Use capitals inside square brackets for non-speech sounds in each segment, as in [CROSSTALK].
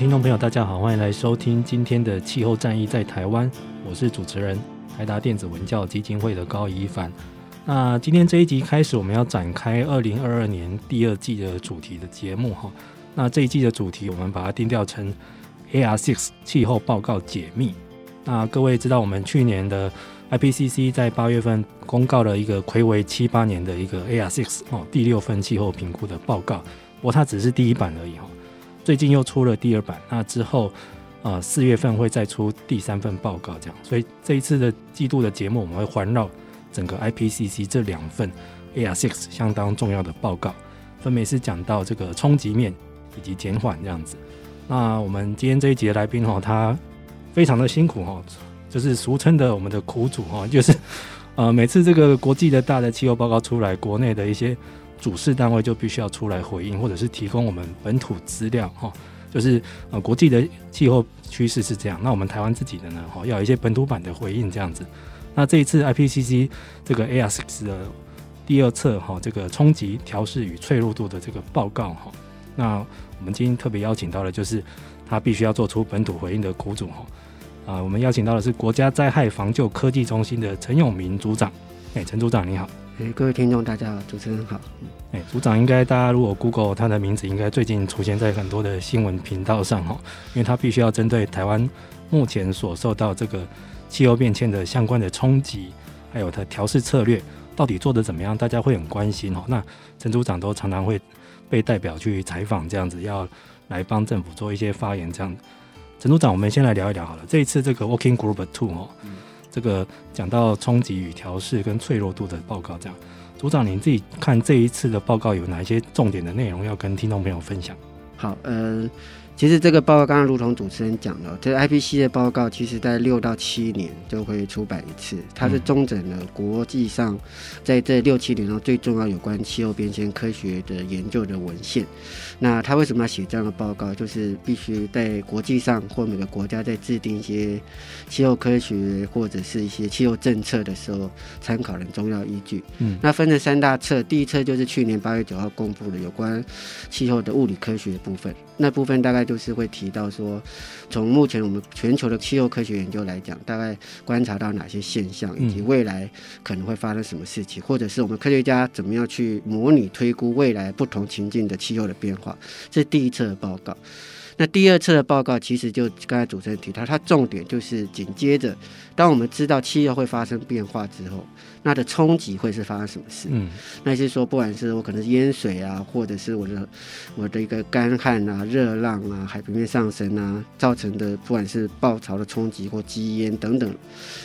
听众朋友，大家好，欢迎来收听今天的《气候战役在台湾》，我是主持人台达电子文教基金会的高宜帆。那今天这一集开始，我们要展开二零二二年第二季的主题的节目哈。那这一季的主题，我们把它定调成 AR6 气候报告解密。那各位知道，我们去年的 IPCC 在八月份公告了一个睽违七八年的一个 AR6 哦第六份气候评估的报告，不过它只是第一版而已哈。最近又出了第二版，那之后呃四月份会再出第三份报告，这样。所以这一次的季度的节目，我们会环绕。整个 IPCC 这两份 AR6 相当重要的报告，分别是讲到这个冲击面以及减缓这样子。那我们今天这一集的来宾哈，他非常的辛苦哈，就是俗称的我们的苦主哈，就是呃每次这个国际的大的气候报告出来，国内的一些主事单位就必须要出来回应，或者是提供我们本土资料哈，就是呃国际的气候趋势是这样，那我们台湾自己的呢哈，要有一些本土版的回应这样子。那这一次 IPCC 这个 AR6 的第二册哈，这个冲击调试与脆弱度的这个报告哈，那我们今天特别邀请到的就是他必须要做出本土回应的苦主哈啊，我们邀请到的是国家灾害防救科技中心的陈永明组长，哎，陈组长你好，哎，各位听众大家好，主持人好，哎，组长应该大家如果 Google 他的名字，应该最近出现在很多的新闻频道上哈，因为他必须要针对台湾目前所受到这个。气候变迁的相关的冲击，还有它调试策略到底做得怎么样？大家会很关心哦。那陈组长都常常会被代表去采访，这样子要来帮政府做一些发言，这样。陈组长，我们先来聊一聊好了。这一次这个 Working Group Two 哦，这个讲到冲击与调试跟脆弱度的报告，这样。组长，您自己看这一次的报告有哪一些重点的内容要跟听众朋友分享？好，呃。其实这个报告刚刚如同主持人讲的，这个 IPCC 的报告，其实在六到七年就会出版一次。它是中整了国际上在这六七年中最重要有关气候变迁科学的研究的文献。那他为什么要写这样的报告？就是必须在国际上或每个国家在制定一些气候科学或者是一些气候政策的时候参考的重要依据。嗯，那分成三大册，第一册就是去年八月九号公布的有关气候的物理科学部分。那部分大概就是会提到说，从目前我们全球的气候科学研究来讲，大概观察到哪些现象，以及未来可能会发生什么事情，或者是我们科学家怎么样去模拟推估未来不同情境的气候的变化。这是第一次的报告。那第二次的报告其实就刚才主持人提到，它重点就是紧接着，当我们知道气候会发生变化之后，那的冲击会是发生什么事？嗯，那些说不管是我可能是淹水啊，或者是我的我的一个干旱啊、热浪啊、海平面上升啊造成的，不管是暴潮的冲击或积淹等等，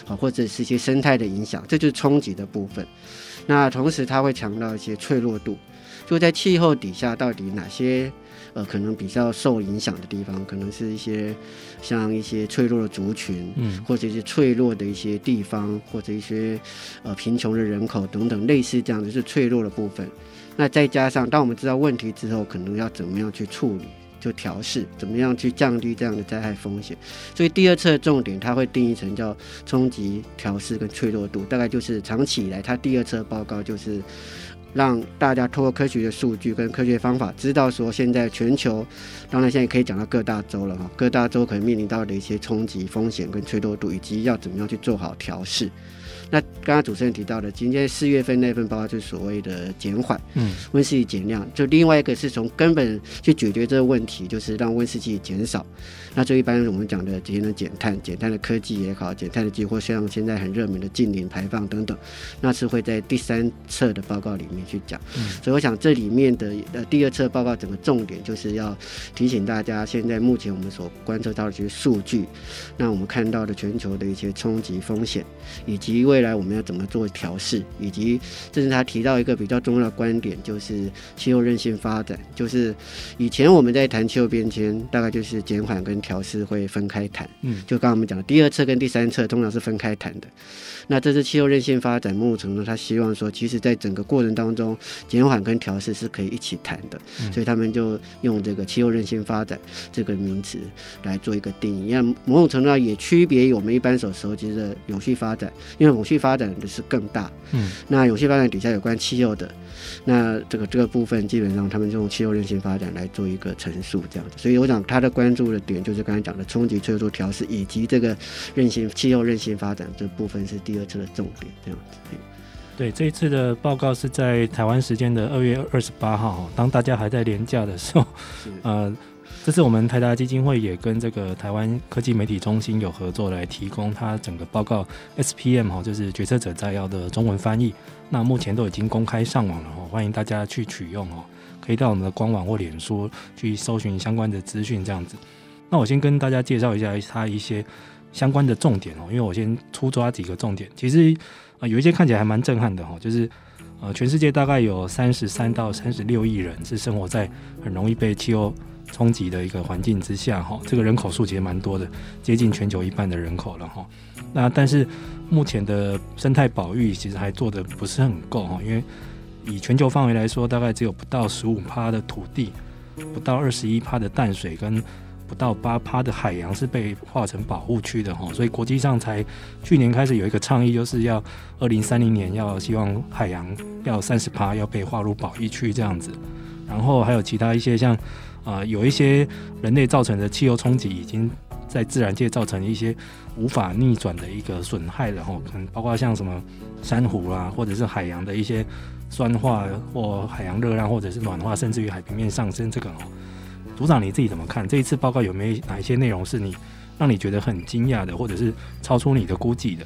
啊，或者是一些生态的影响，这就是冲击的部分。那同时它会强调一些脆弱度，就在气候底下到底哪些。呃，可能比较受影响的地方，可能是一些像一些脆弱的族群，嗯，或者一些脆弱的一些地方，或者一些呃贫穷的人口等等，类似这样的是脆弱的部分。那再加上，当我们知道问题之后，可能要怎么样去处理，就调试，怎么样去降低这样的灾害风险。所以第二册的重点，它会定义成叫冲击、调试跟脆弱度，大概就是长期以来，它第二册报告就是。让大家通过科学的数据跟科学方法，知道说现在全球，当然现在可以讲到各大洲了哈，各大洲可能面临到的一些冲击风险跟脆弱度，以及要怎么样去做好调试。那刚刚主持人提到的，今天四月份那份报告就是所谓的减缓，嗯，温室气减量，就另外一个是从根本去解决这个问题，就是让温室气减少。那这一般我们讲的节能减碳、减碳的科技也好，减碳的机会，像现在很热门的近零排放等等，那是会在第三册的报告里面去讲。嗯，所以我想这里面的呃第二册报告整个重点就是要提醒大家，现在目前我们所观测到的这些数据，那我们看到的全球的一些冲击风险，以及未来我们要怎么做调试，以及这是他提到一个比较重要的观点，就是气候韧性发展，就是以前我们在谈气候变迁，大概就是减缓跟调试会分开谈，嗯，就刚刚我们讲的第二册跟第三册通常是分开谈的。那这次气候韧性发展目程呢，他希望说，其实在整个过程当中，减缓跟调试是可以一起谈的，嗯，所以他们就用这个气候韧性发展这个名词来做一个定义。那某种程度上也区别于我们一般所熟知的永续发展，因为永续发展的是更大，嗯，那永续发展底下有关气候的。那这个这个部分基本上他们就用气候韧性发展来做一个陈述，这样子。所以我想他的关注的点就是刚才讲的冲击、催促、调试，以及这个韧性气候韧性发展这部分是第二次的重点，这样子。对，这一次的报告是在台湾时间的二月二十八号，当大家还在连假的时候，呃。这次我们台达基金会也跟这个台湾科技媒体中心有合作，来提供它整个报告 SPM 哈，就是决策者摘要的中文翻译。那目前都已经公开上网了哈，欢迎大家去取用哦。可以到我们的官网或脸书去搜寻相关的资讯，这样子。那我先跟大家介绍一下它一些相关的重点哦，因为我先粗抓几个重点。其实啊，有一些看起来还蛮震撼的哈，就是呃，全世界大概有三十三到三十六亿人是生活在很容易被气候冲击的一个环境之下，哈，这个人口数其实蛮多的，接近全球一半的人口了，哈。那但是目前的生态保育其实还做得不是很够，哈，因为以全球范围来说，大概只有不到十五趴的土地，不到二十一趴的淡水，跟不到八趴的海洋是被划成保护区的，哈。所以国际上才去年开始有一个倡议，就是要二零三零年要希望海洋要三十趴要被划入保育区这样子。然后还有其他一些像。啊、有一些人类造成的气候冲击，已经在自然界造成一些无法逆转的一个损害了哈，可能包括像什么珊瑚啊，或者是海洋的一些酸化或海洋热量，或者是暖化，甚至于海平面上升这个哦。组长你自己怎么看？这一次报告有没有哪一些内容是你让你觉得很惊讶的，或者是超出你的估计的？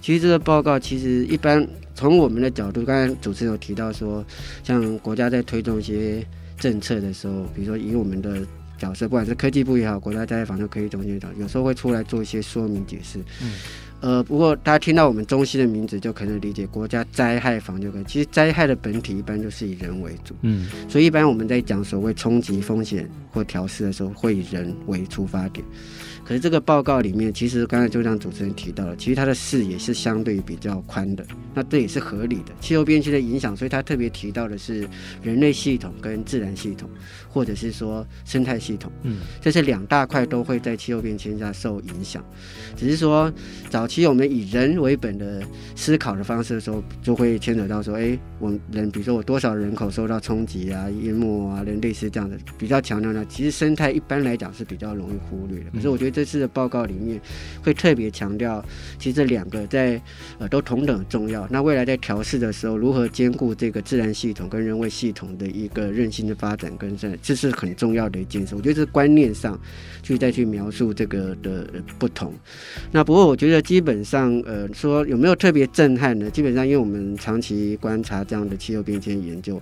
其实这个报告其实一般从我们的角度，刚才主持人有提到说，像国家在推动一些。政策的时候，比如说以我们的角色，不管是科技部也好，国家灾害防救科技中心也好，有时候会出来做一些说明解释。嗯，呃，不过大家听到我们中心的名字，就可能理解国家灾害防救科技。其实灾害的本体一般就是以人为主。嗯，所以一般我们在讲所谓冲击风险或调试的时候，会以人为出发点。可是这个报告里面，其实刚才就像主持人提到了，其实它的视野是相对比较宽的，那这也是合理的。气候变迁的影响，所以他特别提到的是人类系统跟自然系统，或者是说生态系统，嗯，这是两大块都会在气候变迁下受影响。只是说早期我们以人为本的思考的方式的时候，就会牵扯到说，哎，我们人，比如说我多少人口受到冲击啊、淹没啊，人类是这样的，比较强调呢。其实生态一般来讲是比较容易忽略的。可是我觉得。这次的报告里面会特别强调，其实这两个在呃都同等重要。那未来在调试的时候，如何兼顾这个自然系统跟人为系统的一个韧性的发展跟这，这是很重要的一件事。我觉得是观念上去再去描述这个的不同。那不过我觉得基本上呃说有没有特别震撼呢？基本上因为我们长期观察这样的气候变迁研究。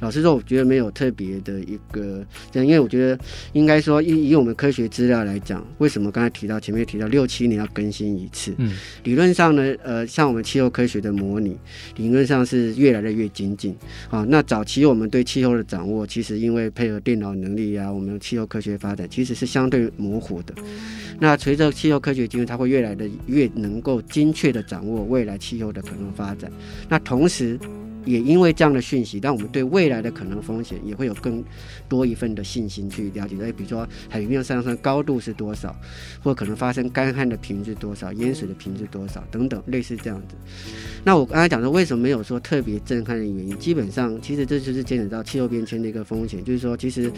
老实说，我觉得没有特别的一个，这样，因为我觉得应该说，以以我们科学资料来讲，为什么刚才提到前面提到六七年要更新一次？嗯，理论上呢，呃，像我们气候科学的模拟，理论上是越来的越精进。啊，那早期我们对气候的掌握，其实因为配合电脑能力啊，我们气候科学发展其实是相对模糊的。那随着气候科学进入，它会越来的越能够精确的掌握未来气候的可能发展。那同时，也因为这样的讯息，让我们对未来的可能风险也会有更多一份的信心去了解。哎，比如说海平面上升高度是多少，或可能发生干旱的频率多少，淹水的频率多少等等，类似这样子。那我刚才讲的为什么没有说特别震撼的原因，基本上其实这就是牵扯到气候变迁的一个风险，就是说，其实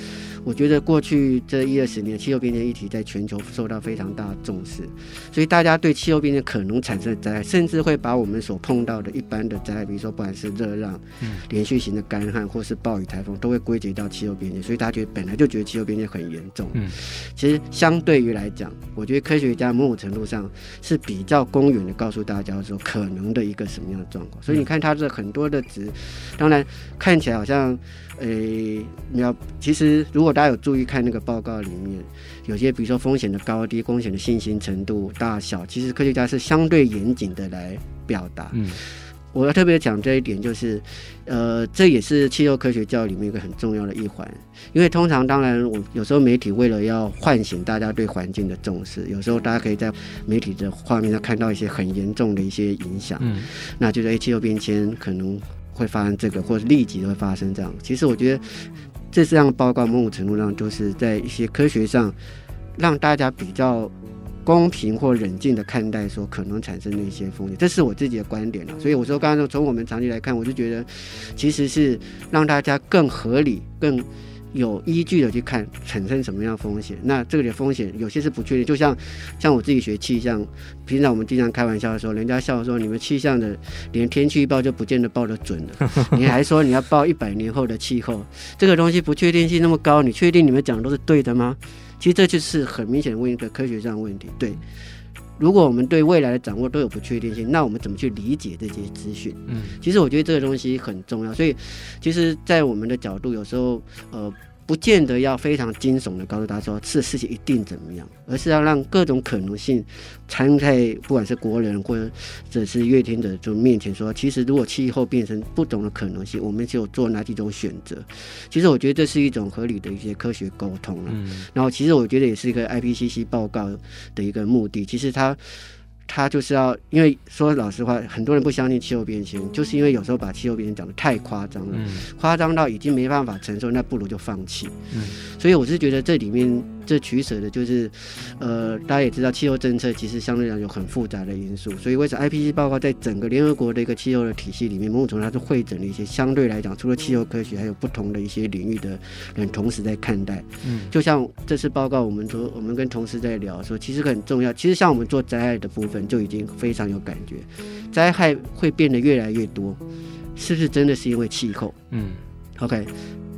我觉得过去这一二十年，气候变迁议题在全球受到非常大的重视，所以大家对气候变迁可能产生的灾害，甚至会把我们所碰到的一般的灾害，比如说不管是热浪、连续型的干旱，或是暴雨、台风，都会归结到气候边界。所以大家觉得本来就觉得气候边界很严重。嗯，其实相对于来讲，我觉得科学家某种程度上是比较公允的告诉大家说可能的一个什么样的状况。所以你看它这很多的值，当然看起来好像，诶，你要其实如果大家有注意看那个报告里面，有些比如说风险的高低、风险的信心程度大小，其实科学家是相对严谨的来表达。嗯。我要特别讲这一点，就是，呃，这也是气候科学教育里面一个很重要的一环。因为通常，当然，我有时候媒体为了要唤醒大家对环境的重视，有时候大家可以在媒体的画面上看到一些很严重的一些影响。嗯，那就是诶，气候变迁可能会发生这个，或者立即会发生这样。其实我觉得，这这样的报告某种程度上就是在一些科学上让大家比较。公平或冷静的看待说可能产生的一些风险，这是我自己的观点了。所以我说，刚刚从我们长期来看，我就觉得其实是让大家更合理、更有依据的去看产生什么样的风险。那这里的风险有些是不确定，就像像我自己学气象，平常我们经常开玩笑的时候，人家笑说你们气象的连天气预报就不见得报得准了，[LAUGHS] 你还说你要报一百年后的气候，这个东西不确定性那么高，你确定你们讲的都是对的吗？其实这就是很明显的问一个科学上的问题。对，如果我们对未来的掌握都有不确定性，那我们怎么去理解这些资讯？嗯，其实我觉得这个东西很重要。所以，其实，在我们的角度，有时候，呃。不见得要非常惊悚的告诉大家说这事情一定怎么样，而是要让各种可能性参在不管是国人或者是阅听者就面前说，其实如果气候变成不同的可能性，我们就做哪几种选择。其实我觉得这是一种合理的一些科学沟通了。嗯。然后其实我觉得也是一个 IPCC 报告的一个目的。其实它。他就是要，因为说老实话，很多人不相信气候变迁，就是因为有时候把气候变迁讲得太夸张了，夸张到已经没办法承受，那不如就放弃。嗯，所以我是觉得这里面。这取舍的就是，呃，大家也知道，气候政策其实相对来讲有很复杂的因素，所以为什么 IPCC 报告在整个联合国的一个气候的体系里面，某种程度它是汇整了一些相对来讲，除了气候科学，还有不同的一些领域的人同时在看待。嗯，就像这次报告，我们说，我们跟同事在聊说，其实很重要。其实像我们做灾害的部分，就已经非常有感觉，灾害会变得越来越多，是不是真的是因为气候？嗯，OK。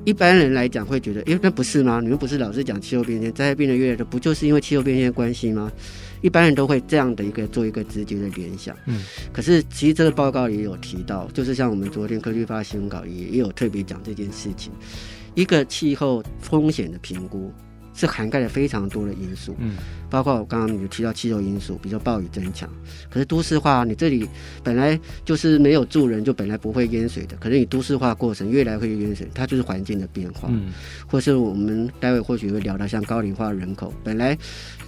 一般人来讲会觉得，哎，那不是吗？你们不是老是讲气候变迁，灾害变得越来越多，不就是因为气候变迁的关系吗？一般人都会这样的一个做一个直接的联想。嗯，可是其实这个报告也有提到，就是像我们昨天科技发新闻稿也也有特别讲这件事情，一个气候风险的评估。是涵盖了非常多的因素，嗯，包括我刚刚有提到气候因素，比如说暴雨增强。可是都市化，你这里本来就是没有住人，就本来不会淹水的。可是你都市化过程越来会淹水，它就是环境的变化，嗯，或是我们待会或许会聊到像高龄化人口，本来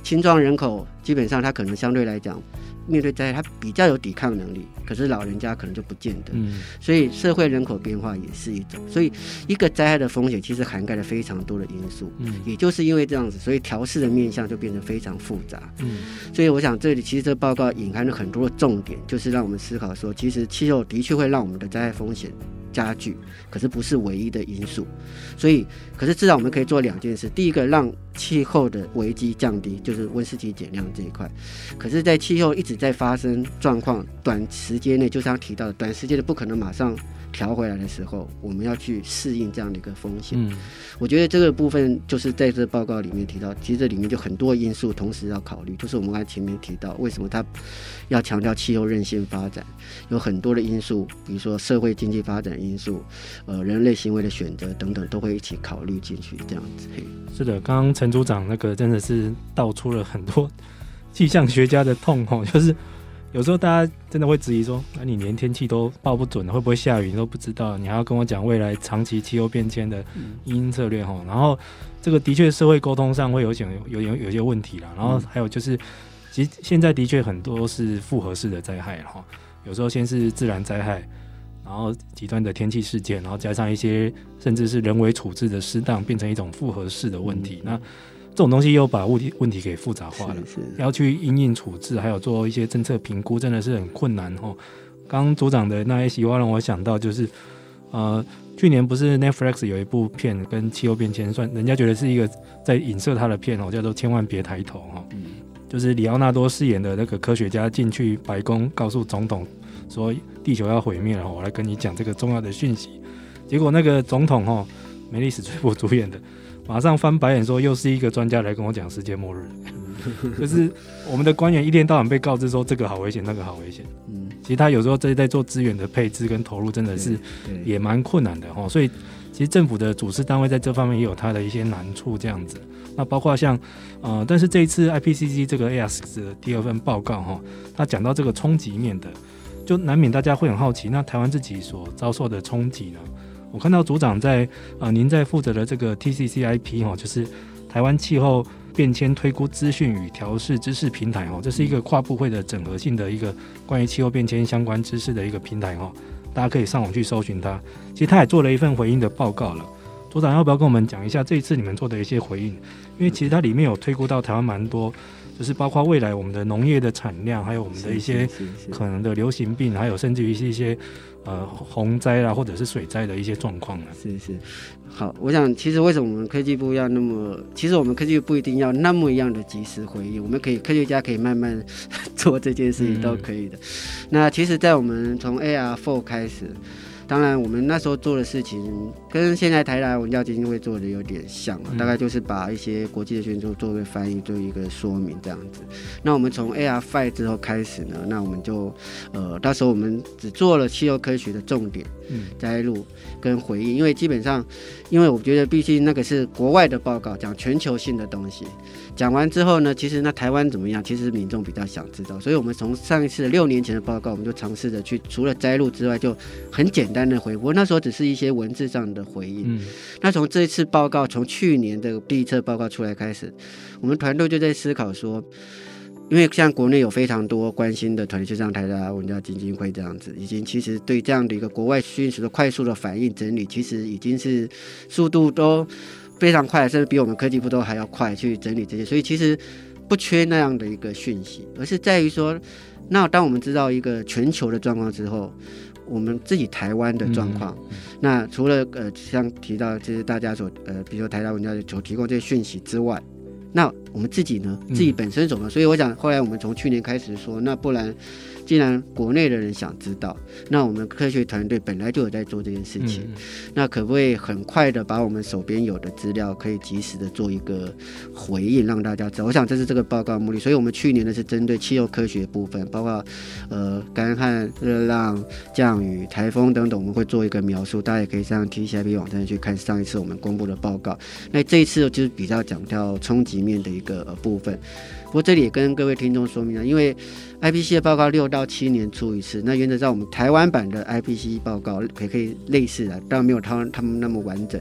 青壮人口基本上它可能相对来讲。面对灾害，他比较有抵抗能力，可是老人家可能就不见得。嗯，所以社会人口变化也是一种。所以一个灾害的风险其实涵盖了非常多的因素。嗯，也就是因为这样子，所以调试的面向就变得非常复杂。嗯，所以我想这里其实这个报告隐含了很多的重点，就是让我们思考说，其实气候的确会让我们的灾害风险加剧，可是不是唯一的因素。所以，可是至少我们可以做两件事：第一个，让气候的危机降低，就是温室气减量这一块。可是，在气候一直在发生状况，短时间内，就像提到的，短时间内不可能马上调回来的时候，我们要去适应这样的一个风险。嗯，我觉得这个部分就是在这报告里面提到，其实这里面就很多因素同时要考虑，就是我们刚才前面提到，为什么他要强调气候韧性发展，有很多的因素，比如说社会经济发展因素，呃，人类行为的选择等等，都会一起考虑进去。这样子，是的，刚刚陈组长那个真的是道出了很多气象学家的痛吼，[LAUGHS] 就是。有时候大家真的会质疑说：“那、啊、你连天气都报不准，会不会下雨你都不知道？你还要跟我讲未来长期气候变迁的因应策略？”吼，然后这个的确社会沟通上会有点有有有些问题啦。然后还有就是，其实现在的确很多是复合式的灾害哈。有时候先是自然灾害，然后极端的天气事件，然后加上一些甚至是人为处置的失当，变成一种复合式的问题。嗯、那这种东西又把问题问题给复杂化了，是是要去因应处置，还有做一些政策评估，真的是很困难哦。刚组长的那一席话让我想到，就是呃，去年不是 Netflix 有一部片跟气候变迁算，人家觉得是一个在影射他的片哦，叫做《千万别抬头》哈、哦，嗯、就是里奥纳多饰演的那个科学家进去白宫告诉总统。说地球要毁灭了，我来跟你讲这个重要的讯息。结果那个总统哈，梅丽史翠普主演的，马上翻白眼说，又是一个专家来跟我讲世界末日。[LAUGHS] 就是我们的官员一天到晚被告知说这个好危险，那个好危险。嗯，其实他有时候在在做资源的配置跟投入，真的是也蛮困难的哈。所以其实政府的主事单位在这方面也有它的一些难处，这样子。那包括像呃，但是这一次 IPCC 这个 ASX 的第二份报告哈，他讲到这个冲击面的。就难免大家会很好奇，那台湾自己所遭受的冲击呢？我看到组长在啊、呃，您在负责的这个 TCCIP 哈，就是台湾气候变迁推估资讯与调试知识平台哈，这是一个跨部会的整合性的一个关于气候变迁相关知识的一个平台哈，大家可以上网去搜寻它。其实他也做了一份回应的报告了，组长要不要跟我们讲一下这一次你们做的一些回应？因为其实它里面有推估到台湾蛮多。就是包括未来我们的农业的产量，还有我们的一些可能的流行病，还有甚至于是一些呃洪灾啦，或者是水灾的一些状况啊。是是，好，我想其实为什么我们科技部要那么，其实我们科技部不一定要那么一样的及时回应，我们可以科学家可以慢慢 [LAUGHS] 做这件事情都可以的。嗯、那其实，在我们从 AR Four 开始。当然，我们那时候做的事情跟现在台达文教基金会做的有点像，大概就是把一些国际的讯息做一个翻译，做一个说明这样子。那我们从 AR Five 之后开始呢，那我们就呃，到时候我们只做了气候科学的重点摘录跟回应，因为基本上，因为我觉得毕竟那个是国外的报告，讲全球性的东西。讲完之后呢，其实那台湾怎么样？其实民众比较想知道，所以我们从上一次六年前的报告，我们就尝试着去除了摘录之外，就很简单的回复。那时候只是一些文字上的回应。嗯、那从这一次报告，从去年的第一次报告出来开始，我们团队就在思考说，因为像国内有非常多关心的团体，就像台达文教基金会这样子，已经其实对这样的一个国外讯息的快速的反应整理，其实已经是速度都。非常快，甚至比我们科技部都还要快去整理这些，所以其实不缺那样的一个讯息，而是在于说，那当我们知道一个全球的状况之后，我们自己台湾的状况，嗯、那除了呃像提到就是大家所呃，比如说台达文教所提供这些讯息之外，那我们自己呢，自己本身怎么？嗯、所以我想后来我们从去年开始说，那不然。既然国内的人想知道，那我们科学团队本来就有在做这件事情，嗯、那可不可以很快的把我们手边有的资料，可以及时的做一个回应，让大家知道？我想这是这个报告的目的。所以我们去年呢是针对气候科学部分，包括呃干旱、热浪、降雨、台风等等，我们会做一个描述。大家也可以上 TCCIP 网站去看上一次我们公布的报告。那这一次就是比较讲到冲击面的一个部分。不过这里也跟各位听众说明了，因为 IPC 的报告六到七年出一次，那原则上我们台湾版的 IPC 报告也可以类似的，当然没有他他们那么完整。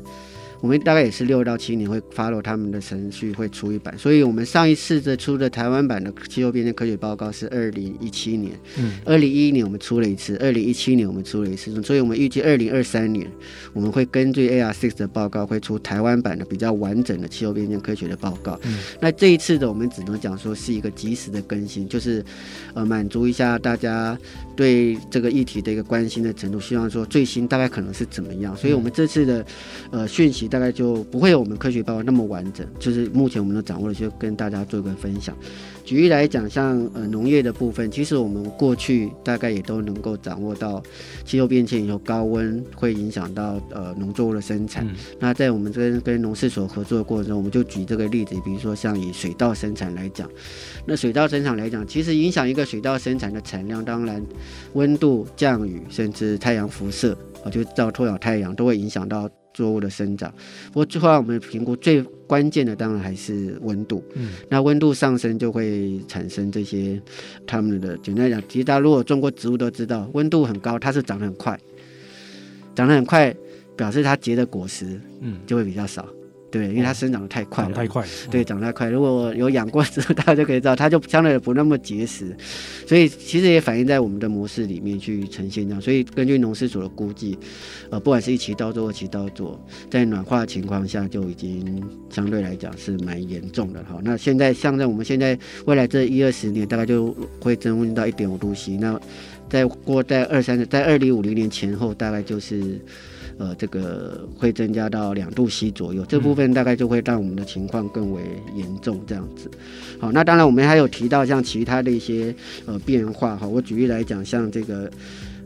我们大概也是六到七年会 follow 他们的程序，会出一版，所以我们上一次的出的台湾版的气候变迁科学报告是二零一七年，嗯，二零一一年我们出了一次，二零一七年我们出了一次，所以我们预计二零二三年我们会根据 AR Six 的报告会出台湾版的比较完整的气候变迁科学的报告。嗯，那这一次的我们只能讲说是一个及时的更新，就是呃满足一下大家对这个议题的一个关心的程度，希望说最新大概可能是怎么样，所以我们这次的呃讯息。大概就不会有我们科学报告那么完整，就是目前我们都掌握的，就跟大家做一个分享。举例来讲，像呃农业的部分，其实我们过去大概也都能够掌握到气候变迁以后高温会影响到呃农作物的生产。嗯、那在我们跟跟农事所合作的过程中，我们就举这个例子，比如说像以水稻生产来讲，那水稻生产来讲，其实影响一个水稻生产的产量，当然温度、降雨，甚至太阳辐射啊，就照脱氧太阳都会影响到。作物的生长，不过最后我们评估最关键的当然还是温度。嗯，那温度上升就会产生这些它们的，简单来讲，其实大家如果种过植物都知道，温度很高，它是长得很快，长得很快，表示它结的果实嗯就会比较少。嗯对，因为它生长的太快了，太快，对，长太快。如果有养过之后，[LAUGHS] 大家就可以知道，它就相对的不那么结实，所以其实也反映在我们的模式里面去呈现这样。所以根据农事所的估计，呃，不管是一期稻作、二期稻作，在暖化的情况下就已经相对来讲是蛮严重的哈。那现在像在我们现在未来这一二十年，大概就会增温到一点五度 C。那再过在二三在二零五零年前后，大概就是。呃，这个会增加到两度 C 左右，这部分大概就会让我们的情况更为严重，这样子。好，那当然我们还有提到像其他的一些呃变化哈，我举例来讲，像这个。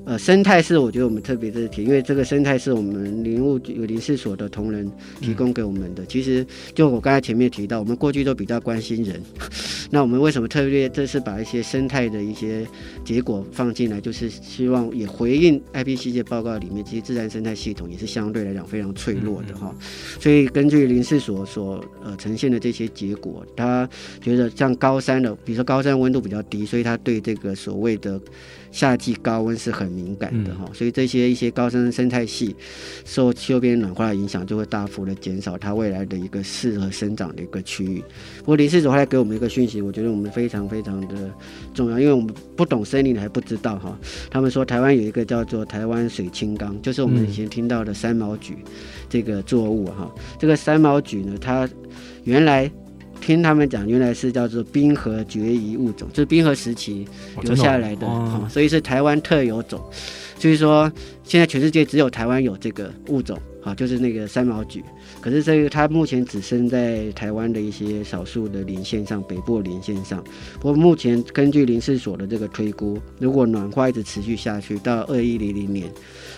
呃，生态是我觉得我们特别的提，因为这个生态是我们林务有林试所的同仁提供给我们的。嗯、其实就我刚才前面提到，我们过去都比较关心人，[LAUGHS] 那我们为什么特别这次把一些生态的一些结果放进来，就是希望也回应 IPCC 报告里面，其实自然生态系统也是相对来讲非常脆弱的哈。所以根据林试所所呃呈现的这些结果，他觉得像高山的，比如说高山温度比较低，所以他对这个所谓的。夏季高温是很敏感的哈，嗯、所以这些一些高山生态系受气候变暖化的影响，就会大幅的减少它未来的一个适合生长的一个区域。不过林试所还给我们一个讯息，我觉得我们非常非常的重要，因为我们不懂森林还不知道哈。他们说台湾有一个叫做台湾水青冈，就是我们以前听到的三毛菊这个作物哈。这个三毛菊呢，它原来。听他们讲，原来是叫做冰河绝移物种，就是冰河时期留下来的，哦哦、所以是台湾特有种。所以说，现在全世界只有台湾有这个物种，啊，就是那个三毛菊。可是这个它目前只生在台湾的一些少数的林线上，北部林线上。不过目前根据林试所的这个推估，如果暖化一直持续下去，到二一零零年，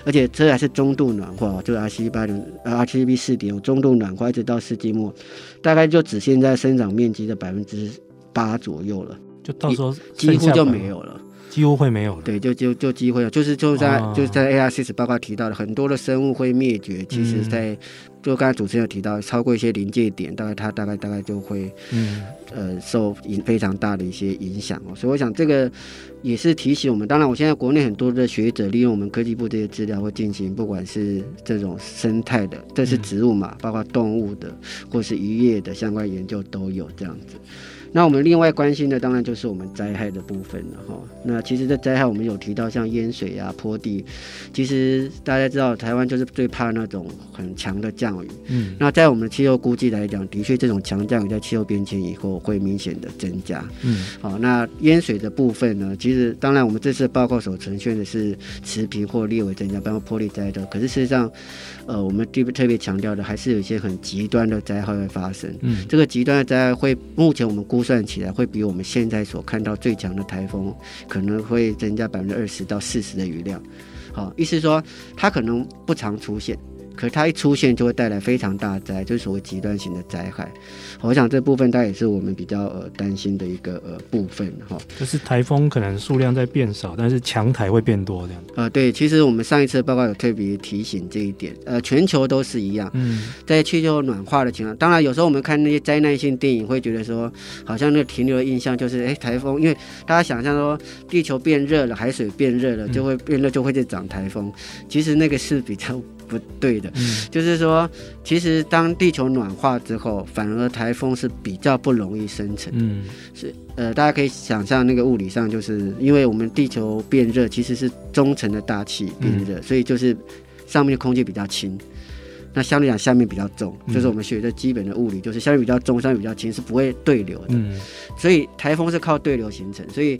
而且这还是中度暖化，就 RCP 八零，RCP 四点五，中度暖化一直到世纪末，大概就只现在生长面积的百分之八左右了，就到时候几乎就没有了。几乎会没有，对，就就就机会了，就是就在、哦、就是在 ARCS 报告提到的很多的生物会灭绝，其实在、嗯、就刚才主持人有提到，超过一些临界点，大概它大概大概就会嗯。呃受影非常大的一些影响哦，所以我想这个也是提醒我们，当然我现在国内很多的学者利用我们科技部这些资料，会进行不管是这种生态的，这是植物嘛，嗯、包括动物的或是渔业的相关研究都有这样子。那我们另外关心的当然就是我们灾害的部分了哈。那其实这灾害我们有提到像淹水啊、坡地，其实大家知道台湾就是最怕那种很强的降雨。嗯。那在我们的气候估计来讲，的确这种强降雨在气候变迁以后会明显的增加。嗯。好，那淹水的部分呢？其实当然我们这次报告所呈现的是持平或略微增加，包括坡地灾的。可是事实上，呃，我们特别特别强调的还是有一些很极端的灾害会发生。嗯。这个极端的灾害会，目前我们估。算起来会比我们现在所看到最强的台风可能会增加百分之二十到四十的雨量，好，意思说它可能不常出现。可是它一出现就会带来非常大灾，就是所谓极端型的灾害。我想这部分它也是我们比较呃担心的一个呃部分哈。就是台风可能数量在变少，但是强台会变多这样。呃，对，其实我们上一次报告有特别提醒这一点，呃，全球都是一样。嗯，在气候暖化的情况，当然有时候我们看那些灾难性电影，会觉得说好像那个停留的印象就是，哎，台风，因为大家想象说地球变热了，海水变热了，就会变热，就会在长台风。嗯、其实那个是比较。不对的，嗯、就是说，其实当地球暖化之后，反而台风是比较不容易生成。嗯，是呃，大家可以想象那个物理上，就是因为我们地球变热，其实是中层的大气变热，嗯、所以就是上面的空气比较轻，那相对讲下面比较重，嗯、就是我们学的基本的物理，就是下面比较重，上面比较轻，是不会对流的。嗯，所以台风是靠对流形成，所以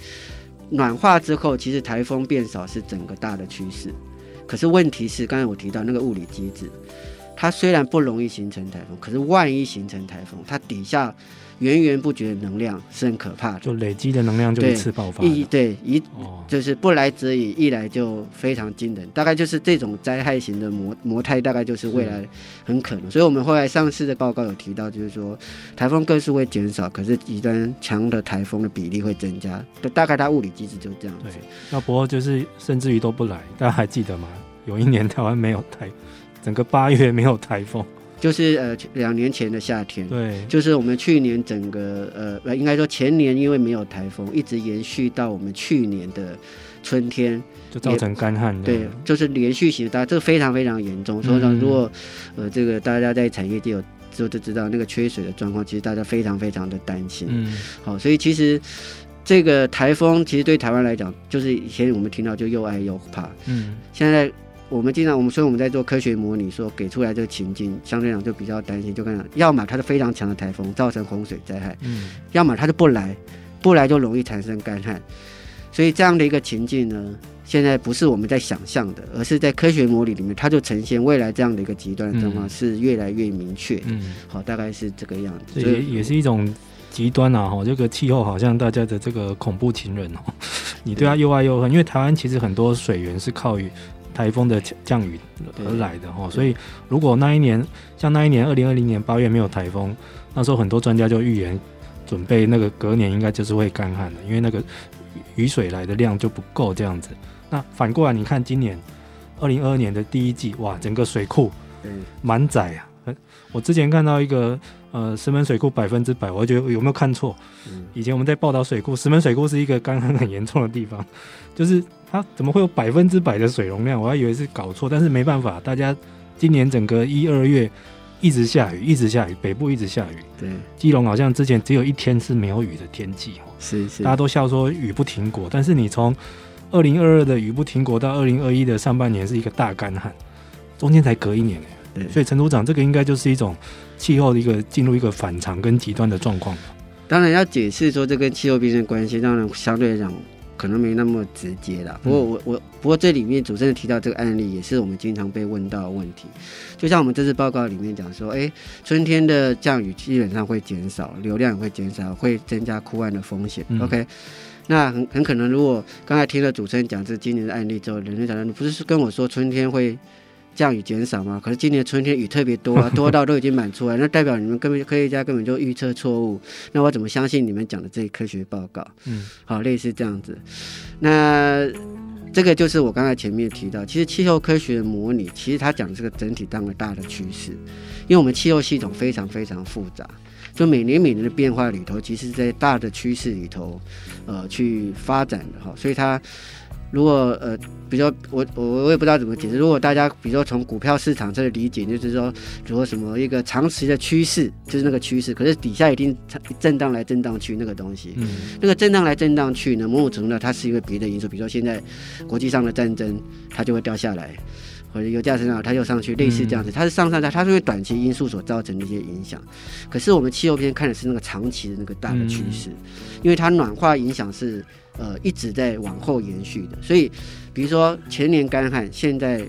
暖化之后，其实台风变少是整个大的趋势。可是问题是，刚才我提到那个物理机制，它虽然不容易形成台风，可是万一形成台风，它底下源源不绝的能量是很可怕的，就累积的能量就一次爆发。一对一，就是不来则已，一来就非常惊人。大概就是这种灾害型的模模态，大概就是未来很可能。所以我们后来上次的报告有提到，就是说台风个数会减少，可是极端强的台风的比例会增加。大概它物理机制就这样子。对，那不过就是甚至于都不来，大家还记得吗？有一年台湾没有台，整个八月没有台风，就是呃两年前的夏天，对，就是我们去年整个呃应该说前年因为没有台风，一直延续到我们去年的春天，就造成干旱，对，就是连续性，大家这个非常非常严重。所以说如果呃这个大家在产业界有之后就知道那个缺水的状况，其实大家非常非常的担心。嗯，好，所以其实这个台风其实对台湾来讲，就是以前我们听到就又爱又怕。嗯，现在我们经常我们所以我们在做科学模拟，说给出来这个情境，相对来讲就比较担心，就跟讲，要么它是非常强的台风造成洪水灾害，嗯，要么它就不来，不来就容易产生干旱。所以这样的一个情境呢，现在不是我们在想象的，而是在科学模拟里面，它就呈现未来这样的一个极端的状况是越来越明确。嗯，好，大概是这个样子。这也也是一种极端啊！哈，这个气候好像大家的这个恐怖情人哦，你对他又爱又恨。因为台湾其实很多水源是靠雨台风的降雨而来的哈，所以如果那一年像那一年二零二零年八月没有台风，那时候很多专家就预言准备那个隔年应该就是会干旱的，因为那个。雨水来的量就不够这样子，那反过来你看今年二零二二年的第一季，哇，整个水库满载啊！我之前看到一个呃石门水库百分之百，我觉得有没有看错？以前我们在报道水库，石门水库是一个干旱很严重的地方，就是它怎么会有百分之百的水容量？我还以为是搞错，但是没办法，大家今年整个一二月一直下雨，一直下雨，北部一直下雨。对，基隆好像之前只有一天是没有雨的天气。是是，大家都笑说雨不停果，但是你从二零二二的雨不停果到二零二一的上半年是一个大干旱，中间才隔一年。对，所以陈组长，这个应该就是一种气候的一个进入一个反常跟极端的状况。当然要解释说这跟气候变迁关系，当然相对来讲可能没那么直接啦。不过我我不过这里面主持人提到这个案例，也是我们经常被问到的问题。就像我们这次报告里面讲说，哎，春天的降雨基本上会减少，流量也会减少，会增加枯旱的风险。嗯、OK，那很很可能，如果刚才听了主持人讲这今年的案例之后，人家讲，你不是跟我说春天会降雨减少嘛？可是今年春天雨特别多啊，[LAUGHS] 多到都已经满出来，那代表你们根本科学家根本就预测错误。那我怎么相信你们讲的这些科学报告？嗯，好，类似这样子，那。这个就是我刚才前面提到，其实气候科学的模拟，其实它讲的是个整体当个大的趋势，因为我们气候系统非常非常复杂，就每年每年的变化里头，其实在大的趋势里头，呃，去发展的哈，所以它。如果呃，比如说我我我也不知道怎么解释。如果大家比如说从股票市场这里理解，就是说，如果什么一个长期的趋势，就是那个趋势，可是底下一定震荡来震荡去那个东西，嗯，那个震荡来震荡去呢，某种程度呢，它是一个别的因素，比如说现在国际上的战争，它就会掉下来，或者油价上涨，它又上去，类似这样子，它是上上下，它是因为短期因素所造成的一些影响。可是我们气候片看的是那个长期的那个大的趋势，因为它暖化影响是。呃，一直在往后延续的，所以，比如说前年干旱，现在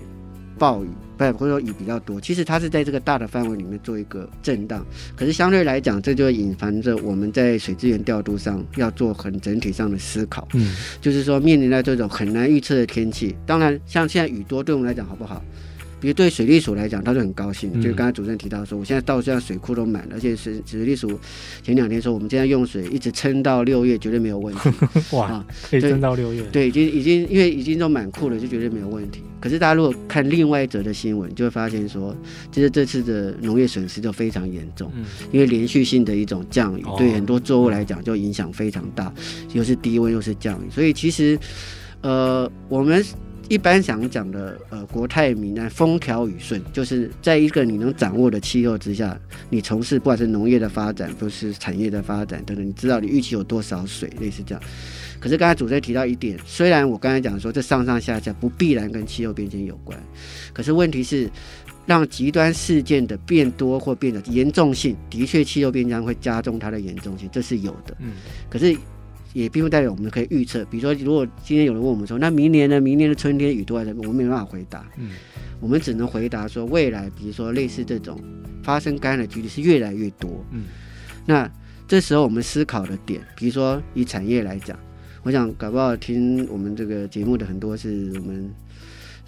暴雨，不或者说雨比较多，其实它是在这个大的范围里面做一个震荡。可是相对来讲，这就会隐含着我们在水资源调度上要做很整体上的思考。嗯，就是说面临到这种很难预测的天气，当然像现在雨多，对我们来讲好不好？比如对水利署来讲，他就很高兴。嗯、就是刚才主任提到说，我现在到现在水库都满了，而且水水利署前两天说，我们现在用水一直撑到六月，绝对没有问题。[LAUGHS] 哇，啊、可以撑到六月？对，已经已经因为已经都满库了，就绝对没有问题。可是大家如果看另外一则的新闻，就会发现说，其实这次的农业损失就非常严重，嗯、因为连续性的一种降雨，对很多作物来讲就影响非常大，又是低温又是降雨，所以其实呃我们。一般想讲的，呃，国泰民安、风调雨顺，就是在一个你能掌握的气候之下，你从事不管是农业的发展，或是产业的发展等等，你知道你预期有多少水，类似这样。可是刚才主持人提到一点，虽然我刚才讲说这上上下下不必然跟气候变迁有关，可是问题是，让极端事件的变多或变得严重性，的确气候变迁会加重它的严重性，这是有的。嗯，可是。也并不代表我们可以预测，比如说，如果今天有人问我们说，那明年呢？明年的春天雨多还是？我们没办法回答。嗯，我们只能回答说，未来比如说类似这种发生干旱的几率是越来越多。嗯，那这时候我们思考的点，比如说以产业来讲，我想搞不好听我们这个节目的很多是我们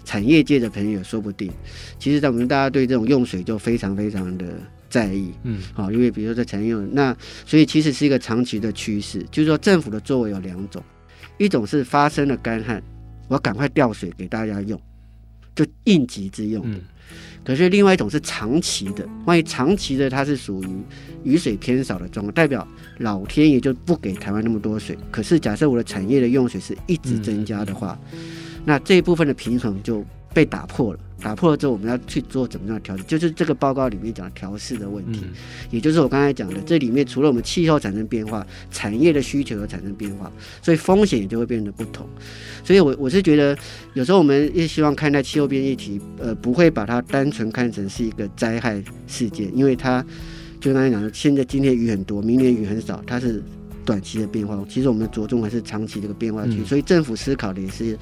产业界的朋友，说不定，其实在我们大家对这种用水就非常非常的。在意，嗯，好，因为比如说在产业用，那所以其实是一个长期的趋势，就是说政府的作为有两种，一种是发生了干旱，我要赶快调水给大家用，就应急之用的，嗯，可是另外一种是长期的，万一长期的它是属于雨水偏少的状况，代表老天爷就不给台湾那么多水，可是假设我的产业的用水是一直增加的话，嗯，那这一部分的平衡就被打破了。打破了之后，我们要去做怎么样的调整？就是这个报告里面讲调试的问题，嗯、也就是我刚才讲的，这里面除了我们气候产生变化，产业的需求又产生变化，所以风险也就会变得不同。所以我我是觉得，有时候我们也希望看待气候变议题，呃，不会把它单纯看成是一个灾害事件，因为它就刚才讲的，现在今天雨很多，明年雨很少，它是。短期的变化，其实我们着重还是长期这个变化所以政府思考的也是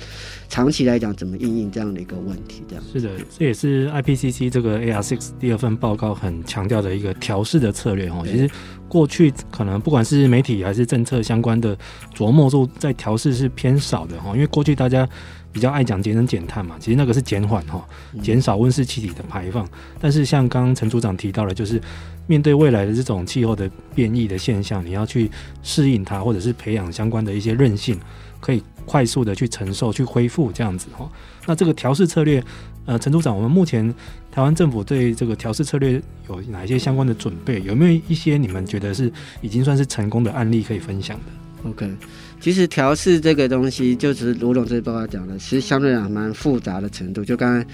长期来讲怎么应应这样的一个问题。这样是的，这也是 IPCC 这个 AR6 第二份报告很强调的一个调试的策略哦。其实过去可能不管是媒体还是政策相关的琢磨度在调试是偏少的哈，因为过去大家比较爱讲节能减碳嘛，其实那个是减缓哈，减少温室气体的排放。嗯、但是像刚刚陈组长提到的，就是。面对未来的这种气候的变异的现象，你要去适应它，或者是培养相关的一些韧性，可以快速的去承受、去恢复这样子哈。那这个调适策略，呃，陈组长，我们目前台湾政府对这个调适策略有哪一些相关的准备？有没有一些你们觉得是已经算是成功的案例可以分享的？OK。其实调试这个东西，就是卢总这报告讲的，其实相对来讲蛮复杂的程度。就刚才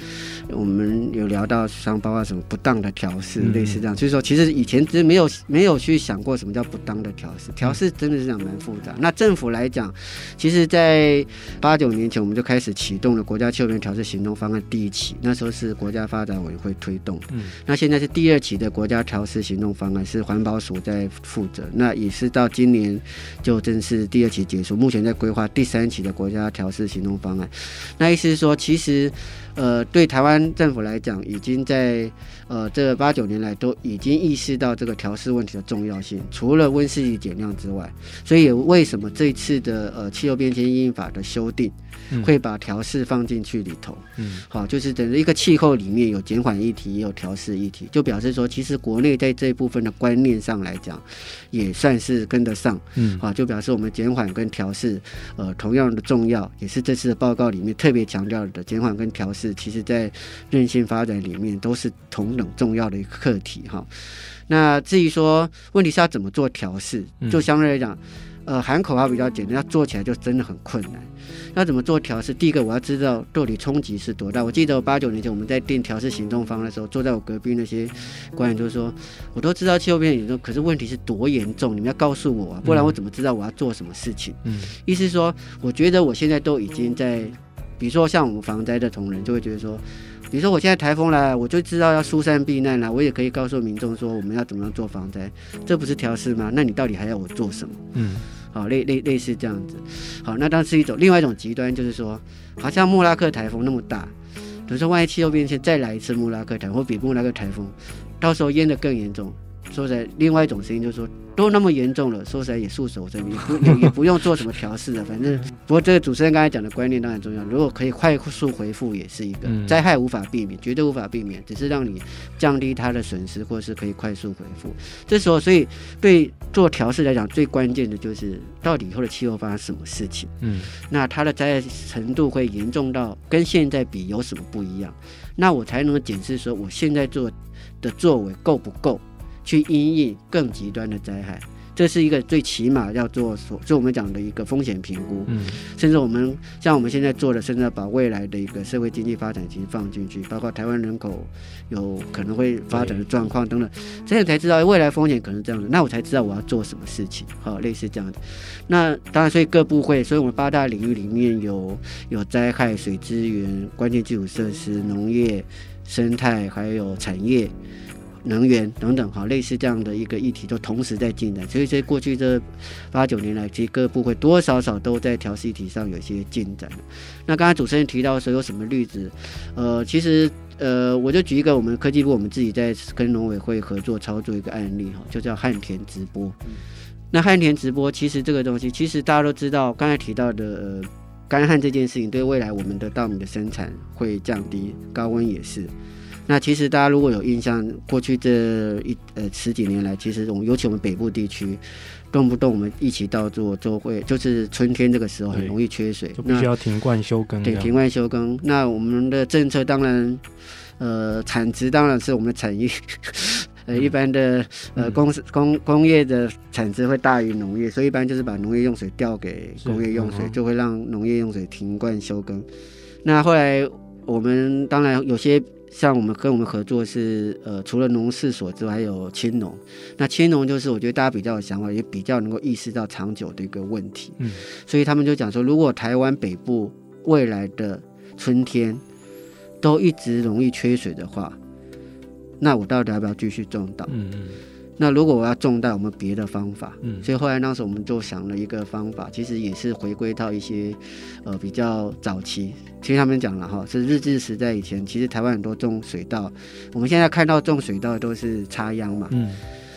我们有聊到，像包括什么不当的调适，类似这样。就是说，其实以前只是没有没有去想过什么叫不当的调试。调试真的是讲蛮复杂。那政府来讲，其实在八九年前我们就开始启动了国家气候变调试行动方案第一期，那时候是国家发展委员会推动。嗯。那现在是第二期的国家调试行动方案，是环保署在负责。那也是到今年就正式第二期结。目前在规划第三期的国家调试行动方案，那意思是说，其实，呃，对台湾政府来讲，已经在呃这八九年来都已经意识到这个调试问题的重要性。除了温室气减量之外，所以为什么这次的呃气候变迁因应法的修订？会把调试放进去里头，嗯，好，就是等于一个气候里面有减缓议题，也有调试议题，就表示说，其实国内在这一部分的观念上来讲，也算是跟得上，嗯，好，就表示我们减缓跟调试，呃，同样的重要，也是这次的报告里面特别强调的，减缓跟调适，其实在韧性发展里面都是同等重要的一个课题，哈。那至于说问题是要怎么做调试，就相对来讲。呃，喊口号比较简单，要做起来就真的很困难。要怎么做调试？第一个我要知道到底冲击是多大。我记得我八九年前我们在定调试行动方的时候，坐在我隔壁那些官员就说，我都知道气候变化严重，可是问题是多严重？你们要告诉我啊，不然我怎么知道我要做什么事情？嗯，意思是说，我觉得我现在都已经在，比如说像我们防灾的同仁就会觉得说。比如说，我现在台风来，我就知道要疏散避难了。我也可以告诉民众说，我们要怎么样做防灾，这不是调试吗？那你到底还要我做什么？嗯，好，类类类似这样子。好，那当然是一种另外一种极端，就是说，好像莫拉克台风那么大，比如说万一气候变迁再来一次莫拉克台风，或比莫拉克台风，到时候淹得更严重。说实在，另外一种声音就是说，都那么严重了，说实在也束手无策，也不也也不用做什么调试了。反正，不过这个主持人刚才讲的观念当然重要。如果可以快速回复，也是一个灾害无法避免，绝对无法避免，只是让你降低它的损失，或是可以快速回复。这时候，所以对做调试来讲，最关键的就是到底以后的气候发生什么事情。嗯，那它的灾害程度会严重到跟现在比有什么不一样？那我才能检视说，我现在做的作为够不够？去因应更极端的灾害，这是一个最起码要做所，就我们讲的一个风险评估。嗯，甚至我们像我们现在做的，甚至要把未来的一个社会经济发展其实放进去，包括台湾人口有可能会发展的状况等等，这样才知道未来风险可能这样的，那我才知道我要做什么事情。好，类似这样的。那当然，所以各部会，所以我们八大领域里面有有灾害、水资源、关键基础设施、农业、生态，还有产业。能源等等，哈，类似这样的一个议题，都同时在进展。所以，在过去这八九年来，其实各部会多多少少都在调适议题上有一些进展。那刚才主持人提到说有什么例子？呃，其实呃，我就举一个我们科技部我们自己在跟农委会合作操作一个案例哈，就叫旱田直播。那旱田直播其实这个东西，其实大家都知道，刚才提到的呃干旱这件事情，对未来我们的稻米的生产会降低，高温也是。那其实大家如果有印象，过去这一呃十几年来，其实我们尤其我们北部地区，动不动我们一起到做就会，就是春天这个时候很容易缺水，就必须要停灌休耕。对，停灌休耕。那我们的政策当然，呃，产值当然是我们的产业，[LAUGHS] 呃，一般的呃工工工业的产值会大于农业，所以一般就是把农业用水调给工业用水，就会让农业用水停灌休耕。那后来。我们当然有些像我们跟我们合作是呃，除了农事所之外，还有青农。那青农就是我觉得大家比较有想法，也比较能够意识到长久的一个问题。嗯，所以他们就讲说，如果台湾北部未来的春天都一直容易缺水的话，那我到底要不要继续种稻？嗯嗯。那如果我要种到我们别的方法？嗯，所以后来当时我们就想了一个方法，其实也是回归到一些呃比较早期，其实他们讲了哈，是日治时代以前，其实台湾很多种水稻，我们现在看到种水稻都是插秧嘛，嗯，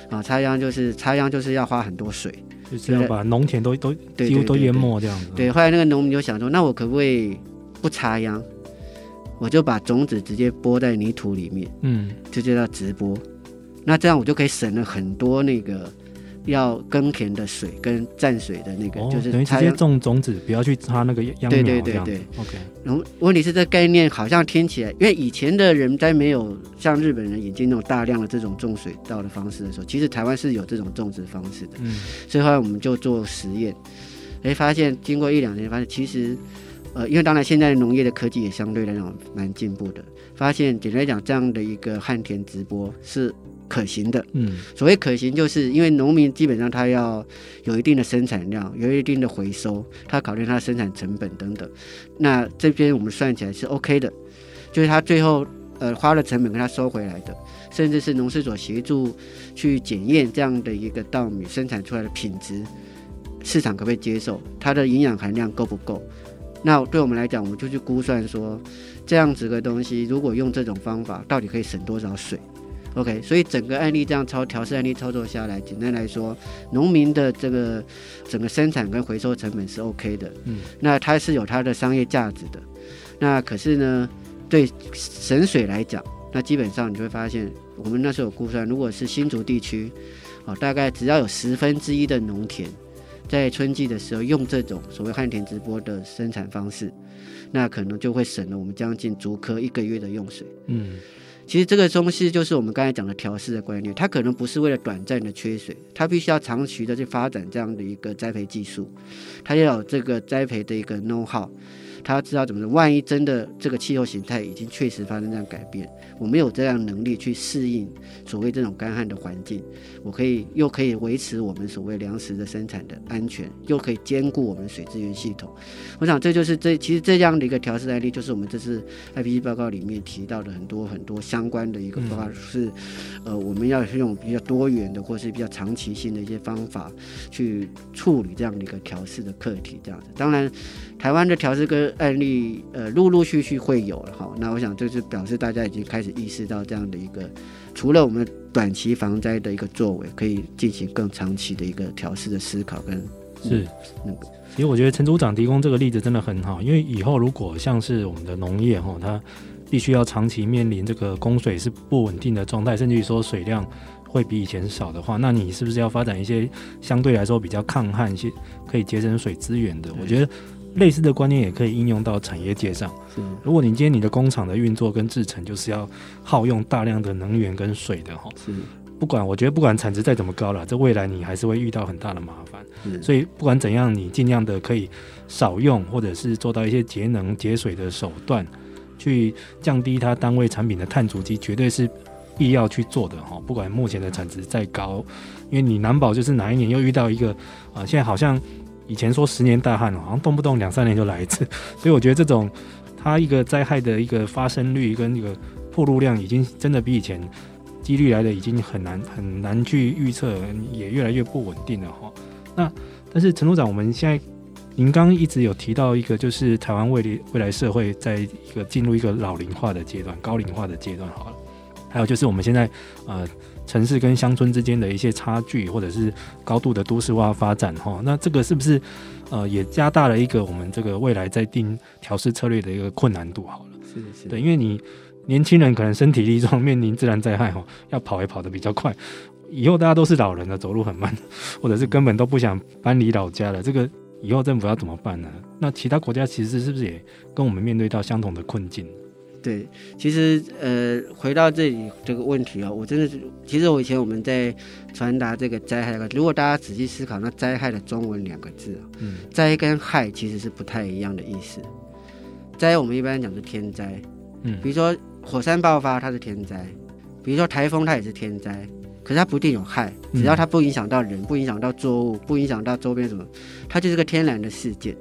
啊插秧就是插秧就是要花很多水，就是要把农田都都几乎都淹没这样子。对，后来那个农民就想说，那我可不可以不插秧，我就把种子直接播在泥土里面，嗯，就叫直播。那这样我就可以省了很多那个要耕田的水跟蘸水的那个，哦、就是等于直接种种子，不要去插那个秧苗。对对对对，OK。然后问题是这概念好像听起来，因为以前的人在没有像日本人引进那种大量的这种种水稻的方式的时候，其实台湾是有这种种植方式的。嗯。所以后来我们就做实验，哎，发现经过一两年，发现其实，呃，因为当然现在农业的科技也相对来讲蛮进步的，发现简单来讲，这样的一个旱田直播是。可行的，嗯，所谓可行，就是因为农民基本上他要有一定的生产量，有一定的回收，他考虑他的生产成本等等。那这边我们算起来是 OK 的，就是他最后呃花了成本跟他收回来的，甚至是农事所协助去检验这样的一个稻米生产出来的品质，市场可不可以接受，它的营养含量够不够？那对我们来讲，我们就去估算说，这样子的东西如果用这种方法，到底可以省多少水？OK，所以整个案例这样操调试案例操作下来，简单来说，农民的这个整个生产跟回收成本是 OK 的，嗯，那它是有它的商业价值的。那可是呢，对省水来讲，那基本上你就会发现，我们那时候有估算，如果是新竹地区，哦，大概只要有十分之一的农田在春季的时候用这种所谓旱田直播的生产方式，那可能就会省了我们将近竹科一个月的用水，嗯。其实这个东西就是我们刚才讲的调试的观念，它可能不是为了短暂的缺水，它必须要长期的去发展这样的一个栽培技术，它要有这个栽培的一个 know how。他知道怎么说，万一真的这个气候形态已经确实发生这样改变，我没有这样能力去适应所谓这种干旱的环境，我可以又可以维持我们所谓粮食的生产的安全，又可以兼顾我们水资源系统。我想这就是这其实这样的一个调试案例，就是我们这次 IPC 报告里面提到的很多很多相关的一个报告，是呃我们要用比较多元的或是比较长期性的一些方法去处理这样的一个调试的课题。这样子，当然台湾的调试跟案例呃，陆陆续续会有了哈。那我想，这是表示大家已经开始意识到这样的一个，除了我们短期防灾的一个作为，可以进行更长期的一个调试的思考跟是那个。其实我觉得陈组长提供这个例子真的很好，因为以后如果像是我们的农业哈，它必须要长期面临这个供水是不稳定的状态，甚至于说水量会比以前少的话，那你是不是要发展一些相对来说比较抗旱、一些可以节省水资源的？我觉得。类似的观念也可以应用到产业界上。是，如果你今天你的工厂的运作跟制程就是要耗用大量的能源跟水的哈，是，不管我觉得不管产值再怎么高了，这未来你还是会遇到很大的麻烦。是，所以不管怎样，你尽量的可以少用，或者是做到一些节能节水的手段，去降低它单位产品的碳足迹，绝对是必要去做的哈。不管目前的产值再高，因为你难保就是哪一年又遇到一个啊，现在好像。以前说十年大旱，好像动不动两三年就来一次，[LAUGHS] 所以我觉得这种它一个灾害的一个发生率跟一个破路量，已经真的比以前几率来的已经很难很难去预测，也越来越不稳定了哈。那但是陈组长，我们现在您刚刚一直有提到一个，就是台湾未来未来社会在一个进入一个老龄化的阶段、高龄化的阶段，好了，还有就是我们现在呃。城市跟乡村之间的一些差距，或者是高度的都市化发展，哈，那这个是不是呃也加大了一个我们这个未来在定调试策略的一个困难度？好了，是是，对，因为你年轻人可能身体力壮，面临自然灾害，哈，要跑也跑得比较快，以后大家都是老人了，走路很慢，[LAUGHS] 或者是根本都不想搬离老家了，这个以后政府要怎么办呢？那其他国家其实是不是也跟我们面对到相同的困境？对，其实呃，回到这里这个问题啊、哦，我真的是，其实我以前我们在传达这个灾害，如果大家仔细思考，那灾害的中文两个字啊，嗯，灾跟害其实是不太一样的意思。灾我们一般讲是天灾，嗯，比如说火山爆发，它是天灾；比如说台风，它也是天灾。可是它不一定有害，只要它不影响到人，不影响到作物，不影响到周边什么，它就是个天然的事件。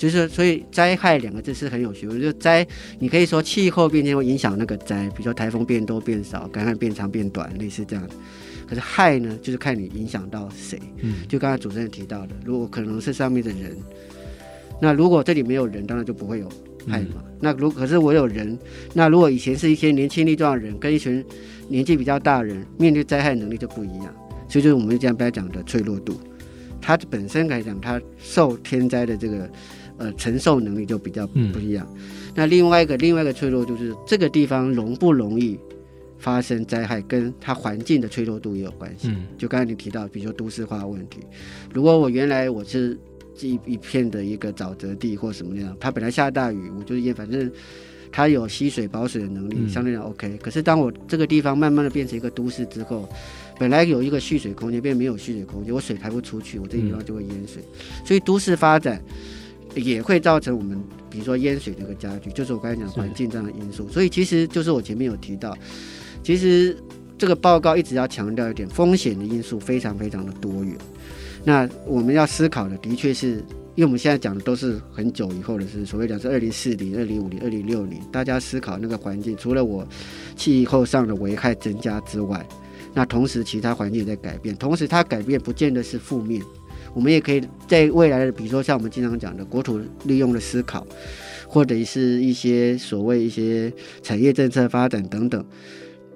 就是所以灾害两个字是很有学问。就灾，你可以说气候变迁会影响那个灾，比如说台风变多变少，干旱变长变短，类似这样。可是害呢，就是看你影响到谁。嗯，就刚才主持人提到的，如果可能是上面的人，那如果这里没有人，当然就不会有害嘛。嗯、那如可是我有人，那如果以前是一些年轻力壮的人，跟一群年纪比较大的人，面对灾害能力就不一样。所以就是我们这样不要讲的脆弱度，它本身来讲，它受天灾的这个呃承受能力就比较不一样。嗯、那另外一个另外一个脆弱就是这个地方容不容易发生灾害，跟它环境的脆弱度也有关系。嗯、就刚才你提到，比如说都市化的问题，如果我原来我是。一一片的一个沼泽地或什么那样，它本来下大雨，我就是淹，反正它有吸水保水的能力，相对来讲 OK。可是当我这个地方慢慢的变成一个都市之后，本来有一个蓄水空间，变没有蓄水空间，我水排不出去，我这个地方就会淹水。所以都市发展也会造成我们，比如说淹水的一个加剧，就是我刚才讲环境这样的因素。所以其实就是我前面有提到，其实这个报告一直要强调一点，风险的因素非常非常的多元。那我们要思考的，的确是因为我们现在讲的都是很久以后的事，所谓讲是二零四零、二零五零、二零六零，大家思考那个环境，除了我气候上的危害增加之外，那同时其他环境也在改变，同时它改变不见得是负面，我们也可以在未来的，比如说像我们经常讲的国土利用的思考，或者是一些所谓一些产业政策发展等等，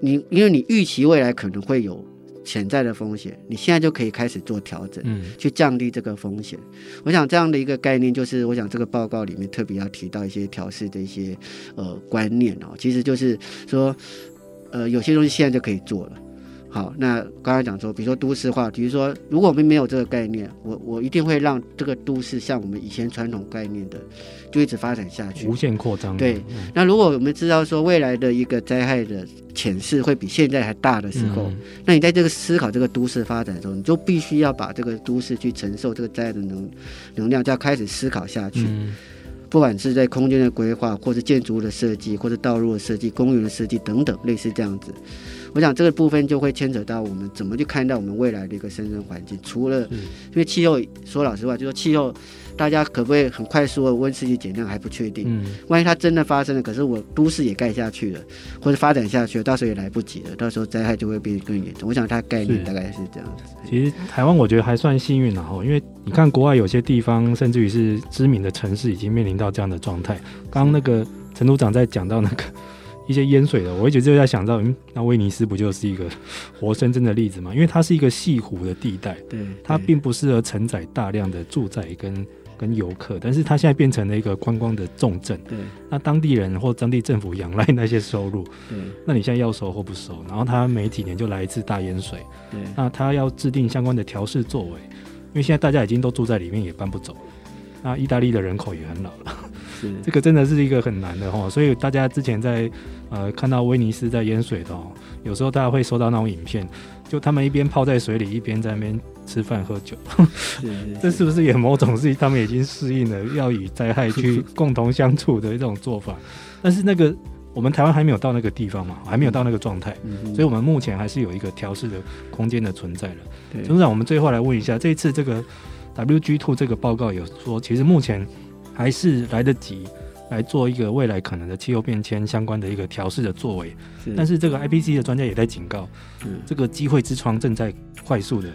你因为你预期未来可能会有。潜在的风险，你现在就可以开始做调整，嗯，去降低这个风险。我想这样的一个概念，就是我想这个报告里面特别要提到一些调试的一些呃观念哦，其实就是说，呃，有些东西现在就可以做了。好，那刚才讲说，比如说都市化，比如说如果我们没有这个概念，我我一定会让这个都市像我们以前传统概念的，就一直发展下去，无限扩张。对，嗯、那如果我们知道说未来的一个灾害的潜势会比现在还大的时候，嗯、那你在这个思考这个都市发展的时候，你就必须要把这个都市去承受这个灾害的能能量，就要开始思考下去。嗯、不管是在空间的规划，或者建筑物的设计，或者道路的设计、公园的设计等等，类似这样子。我想这个部分就会牵扯到我们怎么去看待我们未来的一个生存环境。除了因为气候，说老实话，就说气候，大家可不可以很快速的温室气减量还不确定。嗯，万一它真的发生了，可是我都市也盖下去了，或者发展下去了，到时候也来不及了，到时候灾害就会变得更严重。我想它概念大概是这样子。其实台湾我觉得还算幸运然后，因为你看国外有些地方，甚至于是知名的城市，已经面临到这样的状态。刚刚那个陈组长在讲到那个。[LAUGHS] 一些淹水的，我一直就在想到，嗯，那威尼斯不就是一个活生生的例子吗？因为它是一个西湖的地带，对，它并不适合承载大量的住宅跟跟游客，但是它现在变成了一个观光的重镇，对，那当地人或当地政府仰赖那些收入，对，那你现在要收或不收？然后它每几年就来一次大淹水，对，那它要制定相关的调试作为，因为现在大家已经都住在里面，也搬不走，那意大利的人口也很老了。是这个真的是一个很难的哈，所以大家之前在呃看到威尼斯在淹水的，有时候大家会收到那种影片，就他们一边泡在水里，一边在那边吃饭喝酒，是是 [LAUGHS] 是这是不是也某种是他们已经适应了要与灾害去共同相处的一种做法？但是那个我们台湾还没有到那个地方嘛，还没有到那个状态，所以我们目前还是有一个调试的空间的存在了。董事长，我们最后来问一下，这一次这个 WG Two 这个报告有说，其实目前。还是来得及来做一个未来可能的气候变迁相关的一个调试的作为，是但是这个 IPC 的专家也在警告，是这个机会之窗正在快速的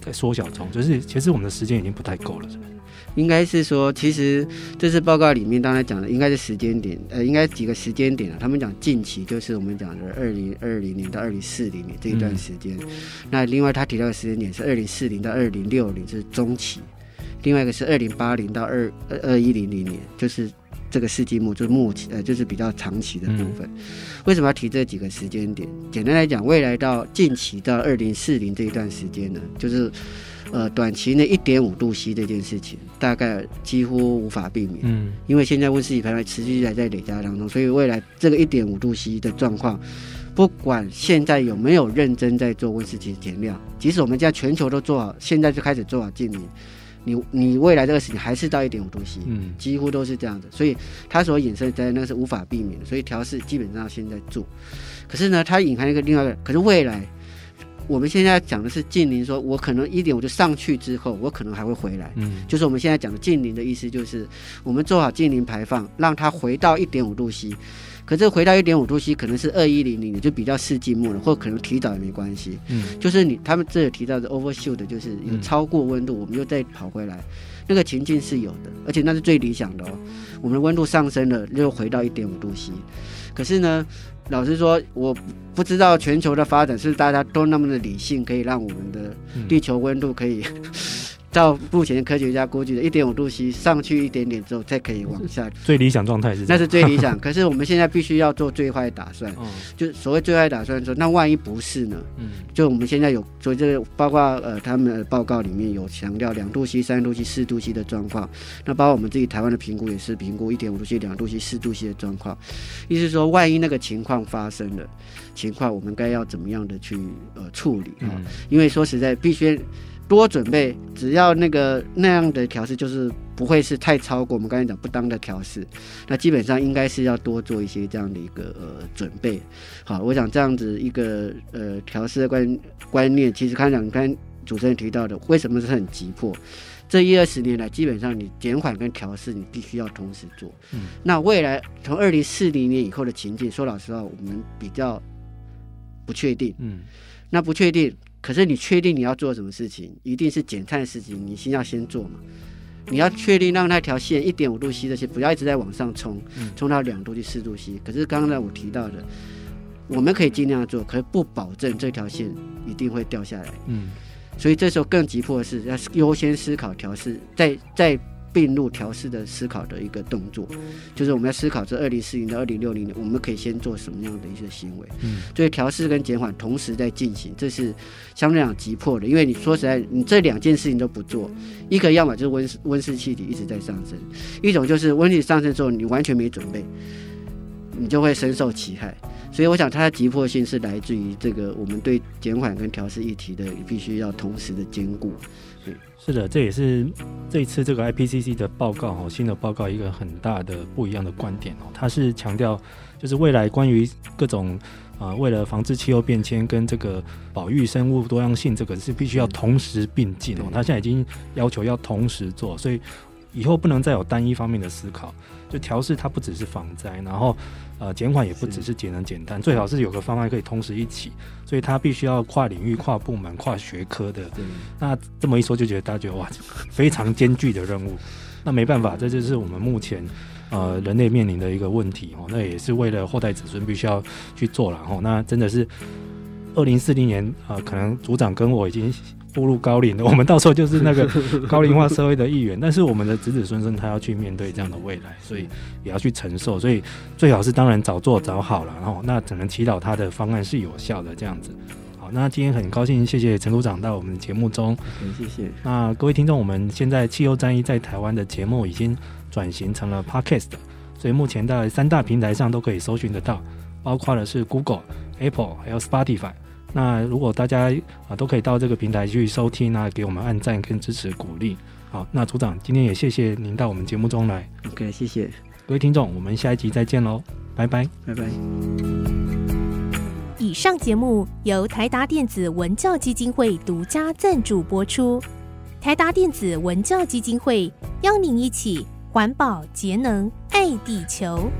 在缩小中，就是其实我们的时间已经不太够了，是不是？应该是说，其实这次报告里面刚才讲的应该是时间点，呃，应该几个时间点啊？他们讲近期就是我们讲的二零二零年到二零四零年这一段时间，嗯、那另外他提到的时间点是二零四零到二零六零，是中期。另外一个是二零八零到二二二一零零年，就是这个世纪末，就是末期，呃，就是比较长期的部分。嗯、为什么要提这几个时间点？简单来讲，未来到近期到二零四零这一段时间呢，就是呃短期内一点五度 C 这件事情，大概几乎无法避免。嗯，因为现在温室气排放持续还在累加当中，所以未来这个一点五度 C 的状况，不管现在有没有认真在做温室气减量，即使我们在全球都做好，现在就开始做好净零。你你未来这个事情还是到一点五度 C，嗯，几乎都是这样子，所以它所衍生在那个是无法避免的，所以调试基本上现在做。可是呢，它隐含一个另外一个，可是未来我们现在讲的是近邻，说我可能一点五就上去之后，我可能还会回来，嗯，就是我们现在讲的近邻的意思，就是我们做好近邻排放，让它回到一点五度 C。可是回到一点五度 C 可能是二一零零，就比较世纪末了，或可能提早也没关系。嗯，就是你他们这里提到的 overshoot，就是有超过温度，我们又再跑回来，那个情境是有的，而且那是最理想的哦。我们温度上升了，又回到一点五度 C。可是呢，老实说，我不知道全球的发展是大家都那么的理性，可以让我们的地球温度可以。到目前科学家估计的一点五度 C 上去一点点之后，再可以往下。最理想状态是？那是最理想。[LAUGHS] 可是我们现在必须要做最坏打算。嗯。就所谓最坏打算说，那万一不是呢？嗯。就我们现在有，所以这个包括呃他们的报告里面有强调两度 C、三度 C、四度 C 的状况。那包括我们自己台湾的评估也是评估一点五度 C、两度 C、四度 C 的状况。意思说，万一那个情况发生了，情况我们该要怎么样的去呃处理啊？嗯。因为说实在，必须。多准备，只要那个那样的调试，就是不会是太超过我们刚才讲不当的调试。那基本上应该是要多做一些这样的一个呃准备。好，我想这样子一个呃调试的观观念，其实刚才讲，刚才主持人提到的，为什么是很急迫？这一二十年来，基本上你减缓跟调试，你必须要同时做。嗯。那未来从二零四零年以后的情境，说老实话，我们比较不确定。嗯。那不确定。可是你确定你要做什么事情，一定是减碳的事情，你先要先做嘛。你要确定让那条线一点五度 C 这些不要一直在往上冲，冲到两度 C、四度 C。可是刚才我提到的，我们可以尽量做，可是不保证这条线一定会掉下来。嗯，所以这时候更急迫的是要优先思考调试，在在。并入调试的思考的一个动作，就是我们要思考这二零四零到二零六零年，我们可以先做什么样的一些行为。嗯，所以调试跟减缓同时在进行，这是相对讲急迫的。因为你说实在，你这两件事情都不做，一个要么就是温室温室气体一直在上升，一种就是温室上升之后你完全没准备，你就会深受其害。所以我想它的急迫性是来自于这个我们对减缓跟调试议题的必须要同时的兼顾。是的，这也是这一次这个 IPCC 的报告哦，新的报告一个很大的不一样的观点哦，它是强调就是未来关于各种啊、呃，为了防治气候变迁跟这个保育生物多样性，这个是必须要同时并进哦。它现在已经要求要同时做，所以以后不能再有单一方面的思考。就调试它不只是防灾，然后呃减缓也不只是节能减碳，最好是有个方案可以同时一起，所以它必须要跨领域、跨部门、跨学科的。那这么一说，就觉得大家觉得哇，[LAUGHS] 非常艰巨的任务。那没办法，这就是我们目前呃人类面临的一个问题哦。那也是为了后代子孙必须要去做了哦。那真的是二零四零年啊、呃，可能组长跟我已经。步入高龄的，我们到时候就是那个 [LAUGHS] 高龄化社会的一员。但是我们的子子孙孙他要去面对这样的未来，所以也要去承受。所以最好是当然早做早好了。然后那只能祈祷他的方案是有效的这样子。好，那今天很高兴，谢谢陈组长到我们节目中。谢谢。那各位听众，我们现在汽油战役在台湾的节目已经转型成了 Podcast，所以目前在三大平台上都可以搜寻得到，包括的是 Google、Apple 还有 Spotify。那如果大家啊都可以到这个平台去收听啊，给我们按赞跟支持鼓励。好，那组长今天也谢谢您到我们节目中来。OK，谢谢各位听众，我们下一集再见喽，拜拜，拜拜。以上节目由台达电子文教基金会独家赞助播出。台达电子文教基金会邀您一起环保节能爱地球。